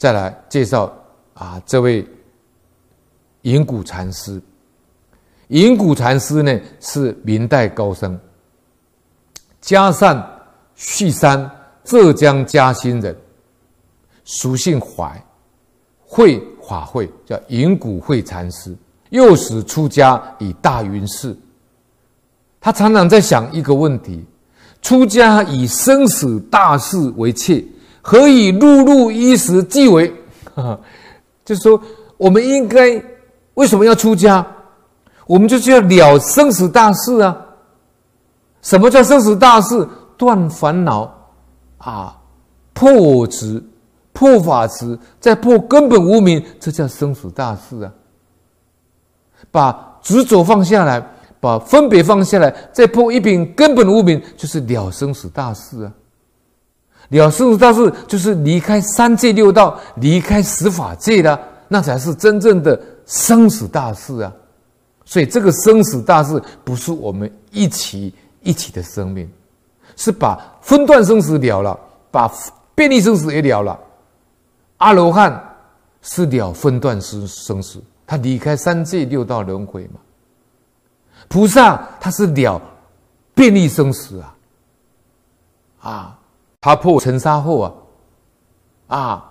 再来介绍啊，这位隐谷禅师。隐谷禅师呢是明代高僧，嘉善旭山浙江嘉兴人，俗姓怀，会法会叫隐谷会禅师。幼时出家以大云寺，他常常在想一个问题：出家以生死大事为切，何以碌碌衣食即为？就是说，我们应该为什么要出家？我们就是要了生死大事啊！什么叫生死大事？断烦恼啊，破我执，破法执，再破根本无明，这叫生死大事啊！把执着放下来，把分别放下来，再破一品根本无明，就是了生死大事啊！了生死大事，就是离开三界六道，离开十法界了，那才是真正的生死大事啊！所以，这个生死大事不是我们一起一起的生命，是把分段生死了了，把便利生死也了了。阿罗汉是了分段生生死，他离开三界六道轮回嘛。菩萨他是了便利生死啊，啊，他破尘沙后啊，啊。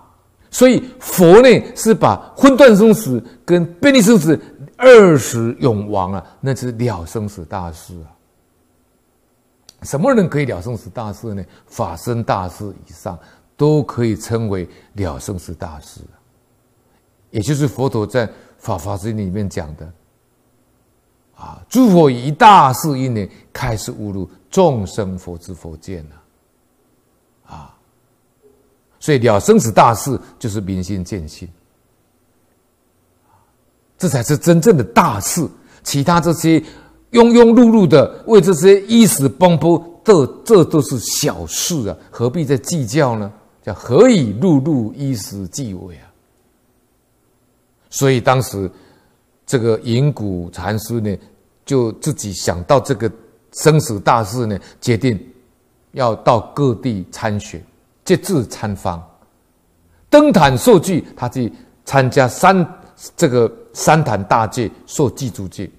所以佛呢，是把分段生死跟便利生死二十永亡啊，那是了生死大事啊。什么人可以了生死大事呢？法身大事以上都可以称为了生死大事。也就是佛陀在《法华经》里面讲的啊，诸佛以大事因呢，开始悟入众生佛之佛见啊。所以了生死大事就是明心见性，这才是真正的大事。其他这些庸庸碌碌的为这些衣食奔波，这这都是小事啊，何必再计较呢？叫何以碌碌衣食计为啊？所以当时这个隐谷禅师呢，就自己想到这个生死大事呢，决定要到各地参学。节制参方，登坛受具，他去参加三这个三坛大戒，受记住戒。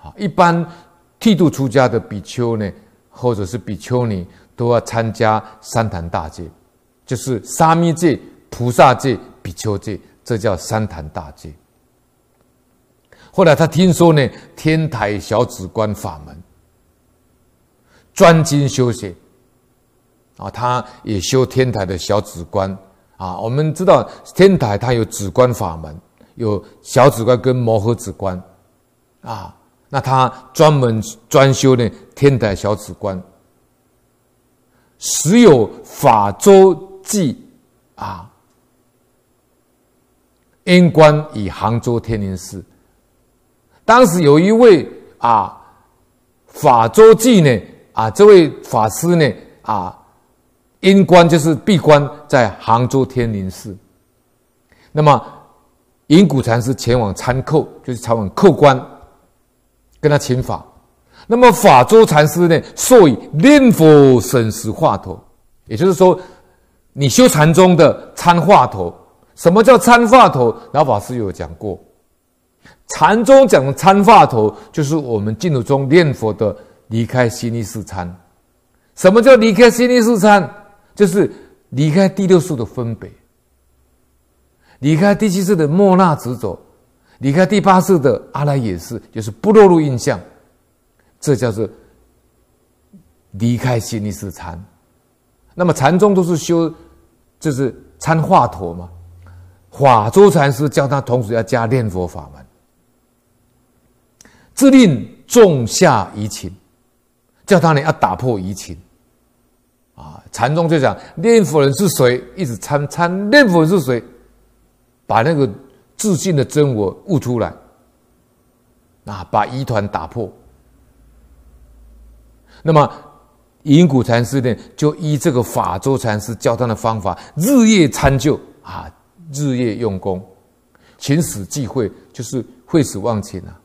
啊，一般剃度出家的比丘呢，或者是比丘尼，都要参加三坛大戒，就是沙弥戒、菩萨戒、比丘戒，这叫三坛大戒。后来他听说呢，天台小止观法门，专精修学。啊，他也修天台的小止观啊。我们知道天台它有止观法门，有小止观跟摩诃止观啊。那他专门专修呢天台小止观，时有法周记啊，因观以杭州天宁寺。当时有一位啊法周记呢啊，这位法师呢啊。因关就是闭关在杭州天宁寺，那么隐谷禅师前往参叩，就是前往叩关，跟他请法。那么法周禅师呢，授以念佛省时话头，也就是说，你修禅宗的参话头。什么叫参话头？老法师有讲过，禅宗讲的参话头，就是我们净土中念佛的离开心力四参。什么叫离开心力四参？就是离开第六识的分别，离开第七识的莫那执着，离开第八识的阿赖耶识，就是不落入印象，这叫做离开心意识禅。那么禅宗都是修，就是参话头嘛。法周禅师教他同时要加念佛法门，自令种下疑情，叫他呢要打破疑情。啊，禅宗就讲念佛人是谁，一直参参念佛人是谁，把那个自信的真我悟出来，啊，把疑团打破。那么隐谷禅师呢，就依这个法周禅师教他的方法，日夜参究啊，日夜用功，勤使计会，就是会使忘情啊。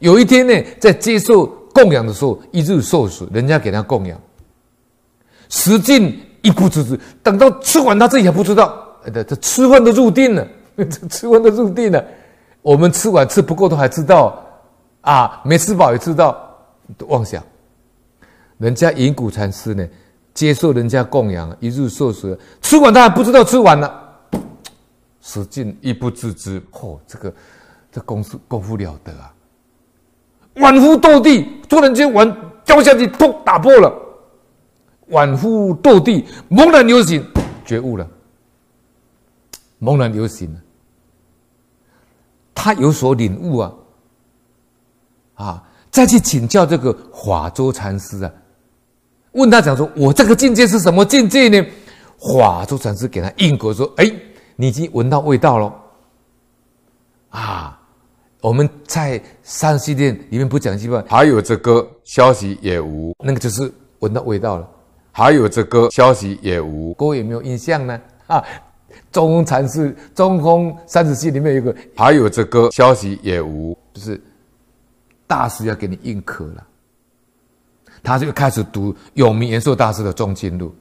有一天呢，在接受供养的时候，一日受死，人家给他供养。时尽一不知之，等到吃完他自己还不知道，这这吃饭都入定了，这吃饭都入定了。我们吃完吃不够都还知道啊，没吃饱也知道，妄想。人家隐谷禅师呢，接受人家供养，一日受食，吃完他还不知道吃完了，使劲一不自知。嚯、哦，这个这功夫功夫了得啊！宛夫斗地，突然间碗掉下去，砰，打破了。宛夫斗地，猛然流行，觉悟了。猛然流行了，他有所领悟啊！啊，再去请教这个华州禅师啊，问他讲说：“我这个境界是什么境界呢？”华州禅师给他应果说：“哎，你已经闻到味道了。”啊，我们在三系列里面不讲基本，还有这个消息也无，那个就是闻到味道了。还有这个消息也无，各位有没有印象呢？啊，中空禅师中空三十七里面有个，还有这个消息也无，就是大师要给你印刻了，他就开始读永明延寿大师的中经录，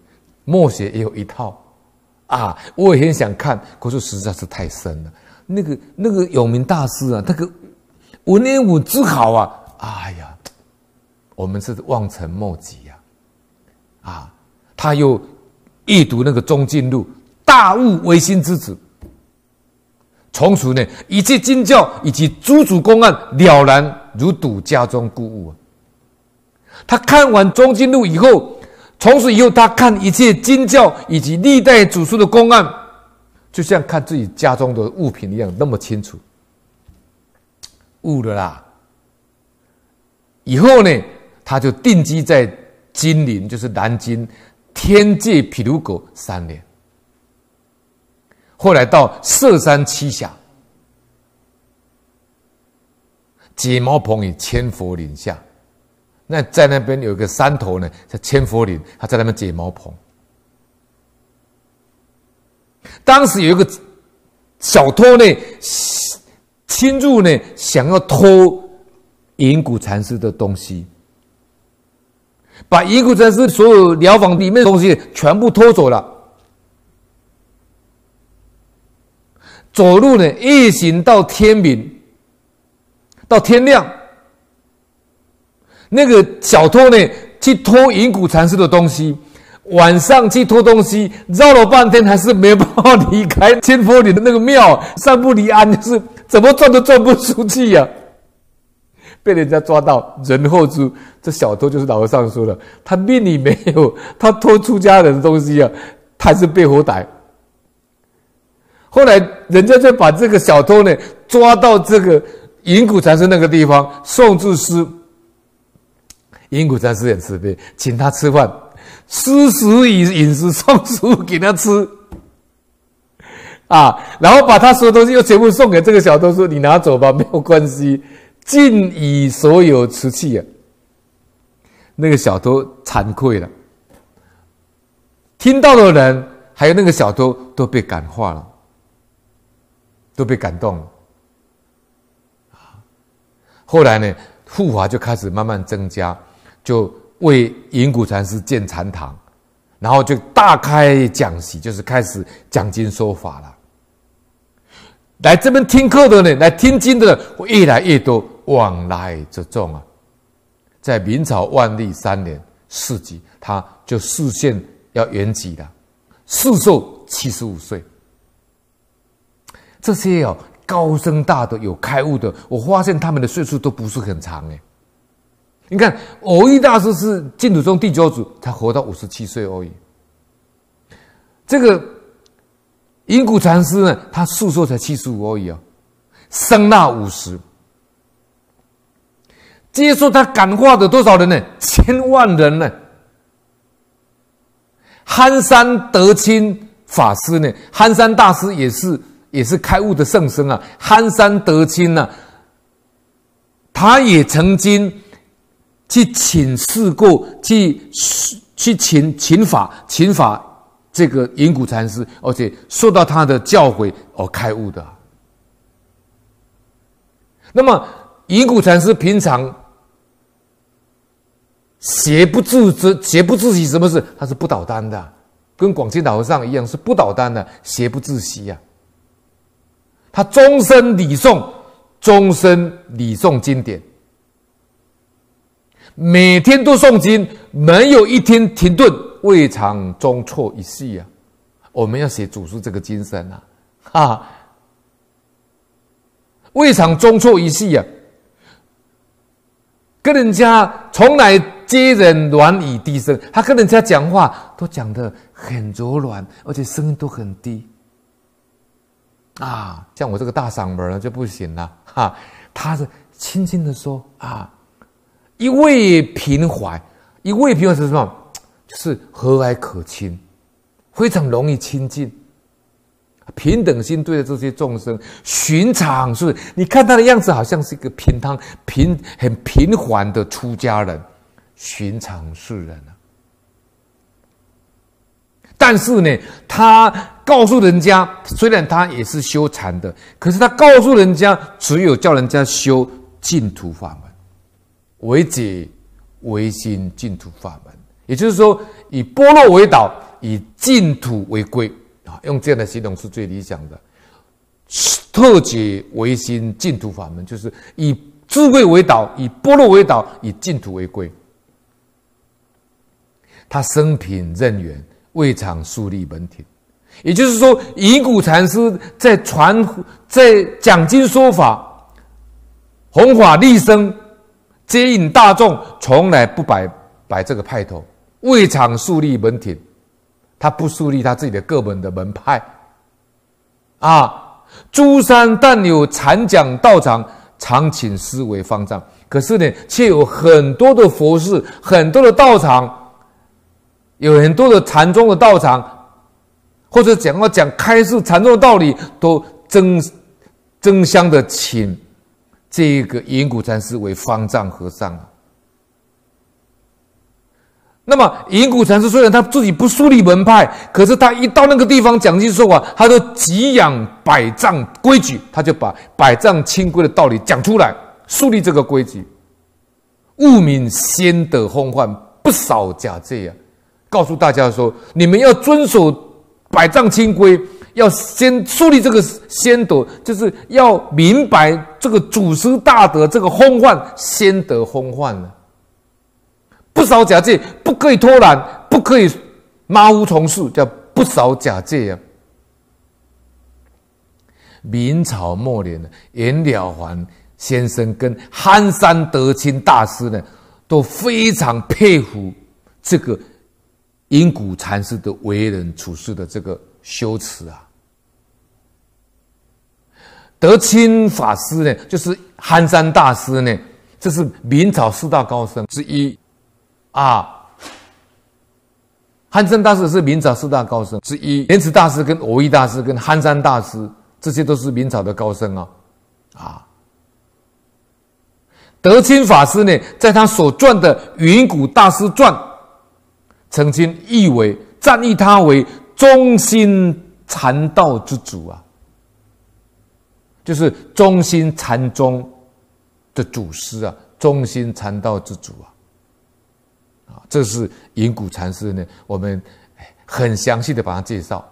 默写也有一套啊，我也很想看，可是实在是太深了。那个那个永明大师啊，那个文言文之好啊，哎呀，我们是望尘莫及。啊，他又一读那个中进录，大悟唯心之子。从此呢，一切经教以及诸祖公案了然如睹家中故物。他看完中进录以后，从此以后，他看一切经教以及历代祖师的公案，就像看自己家中的物品一样，那么清楚。悟了啦。以后呢，他就定居在。金陵就是南京天界毗卢沟三年，后来到歙山栖霞，解毛棚与千佛林下。那在那边有一个山头呢，叫千佛林，他在那边解毛棚。当时有一个小偷呢，侵入呢，想要偷银谷禅师的东西。把隐谷禅师所有寮房里面的东西全部偷走了，走路呢，一行到天明，到天亮。那个小偷呢，去偷隐谷禅师的东西，晚上去偷东西，绕了半天还是没办法离开千佛林的那个庙，三步离安，就是怎么转都转不出去呀、被人家抓到，人后之这小偷就是老和尚说的，他命里没有，他偷出家人的东西啊，他是被活逮。后来人家就把这个小偷呢抓到这个隐谷禅师那个地方，送至师。隐谷禅师也慈悲，请他吃饭，施食以饮食，送食物给他吃。啊，然后把他所有东西又全部送给这个小偷，说你拿走吧，没有关系。尽以所有瓷器啊，那个小偷惭愧了。听到的人还有那个小偷都被感化了，都被感动了。后来呢，护法就开始慢慢增加，就为隐谷禅师建禅堂，然后就大开讲席，就是开始讲经说法了。来这边听课的呢，来听经的会越来越多。往来之众啊，在明朝万历三年四级，他就示现要圆寂了，世寿七十五岁。这些哦高僧大德有开悟的，我发现他们的岁数都不是很长哎。你看，蕅益大师是净土宗第九祖，他活到五十七岁而已。这个隐谷禅师呢，他世寿才七十五而已啊，声纳五十。接受他感化的多少人呢？千万人呢。憨山德钦法师呢？憨山大师也是也是开悟的圣僧啊。憨山德钦呢，他也曾经去请示过，去去请请法请法这个云谷禅师，而且受到他的教诲而开悟的。那么云谷禅师平常。邪不自知，邪不自喜什么事？他是不捣蛋的，跟广钦老和尚一样，是不倒单的，邪不自息呀、啊。他终身礼诵，终身礼诵经典，每天都诵经，没有一天停顿，未尝中错一夕啊！我们要写祖师这个精神啊，哈，未尝中错一夕啊！跟人家从来接人软语低声，他跟人家讲话都讲的很柔软，而且声音都很低。啊，像我这个大嗓门呢就不行了哈。他是轻轻的说啊，一味平怀，一味平怀是什么？就是和蔼可亲，非常容易亲近，平等心对待这些众生，寻常是，你看他的样子，好像是一个平常平很平凡的出家人，寻常世人啊。但是呢，他告诉人家，虽然他也是修禅的，可是他告诉人家，只有叫人家修净土法门，为解唯心净土法门，也就是说，以般若为导，以净土为归啊，用这样的系统是最理想的。特解唯心净土法门，就是以智慧为导，以般若为导，以净土为归。他生平任缘。未尝树立门庭，也就是说，隐谷禅师在传、在讲经说法、弘法利生、接引大众，从来不摆摆这个派头。未尝树立门庭，他不树立他自己的个门的门派。啊，诸山但有禅讲道场，常请师为方丈。可是呢，却有很多的佛寺，很多的道场。有很多的禅宗的道场，或者讲要讲开示禅宗的道理，都争争相的请这个隐谷禅师为方丈和尚。那么隐谷禅师虽然他自己不树立门派，可是他一到那个地方讲经说法，他都给养百丈规矩，他就把百丈清规的道理讲出来，树立这个规矩。物名先德风范，不少假借啊。告诉大家说，你们要遵守百丈清规，要先树立这个先德，就是要明白这个祖师大德这个风范，先得风范了。不少假借，不可以偷懒，不可以马虎从事，叫不少假借呀。明朝末年的颜了凡先生跟憨山德清大师呢，都非常佩服这个。隐谷禅师的为人处事的这个修持啊，德清法师呢，就是憨山大师呢，这是明朝四大高僧之一啊。憨山大师是明朝四大高僧之一，莲池大师跟蕅益大师跟憨山大师，这些都是明朝的高僧啊啊。德清法师呢，在他所撰的《云谷大师传》。曾经誉为赞誉他为中心禅道之主啊，就是中心禅宗的祖师啊，中心禅道之主啊，啊，这是银谷禅师呢，我们很详细的把它介绍。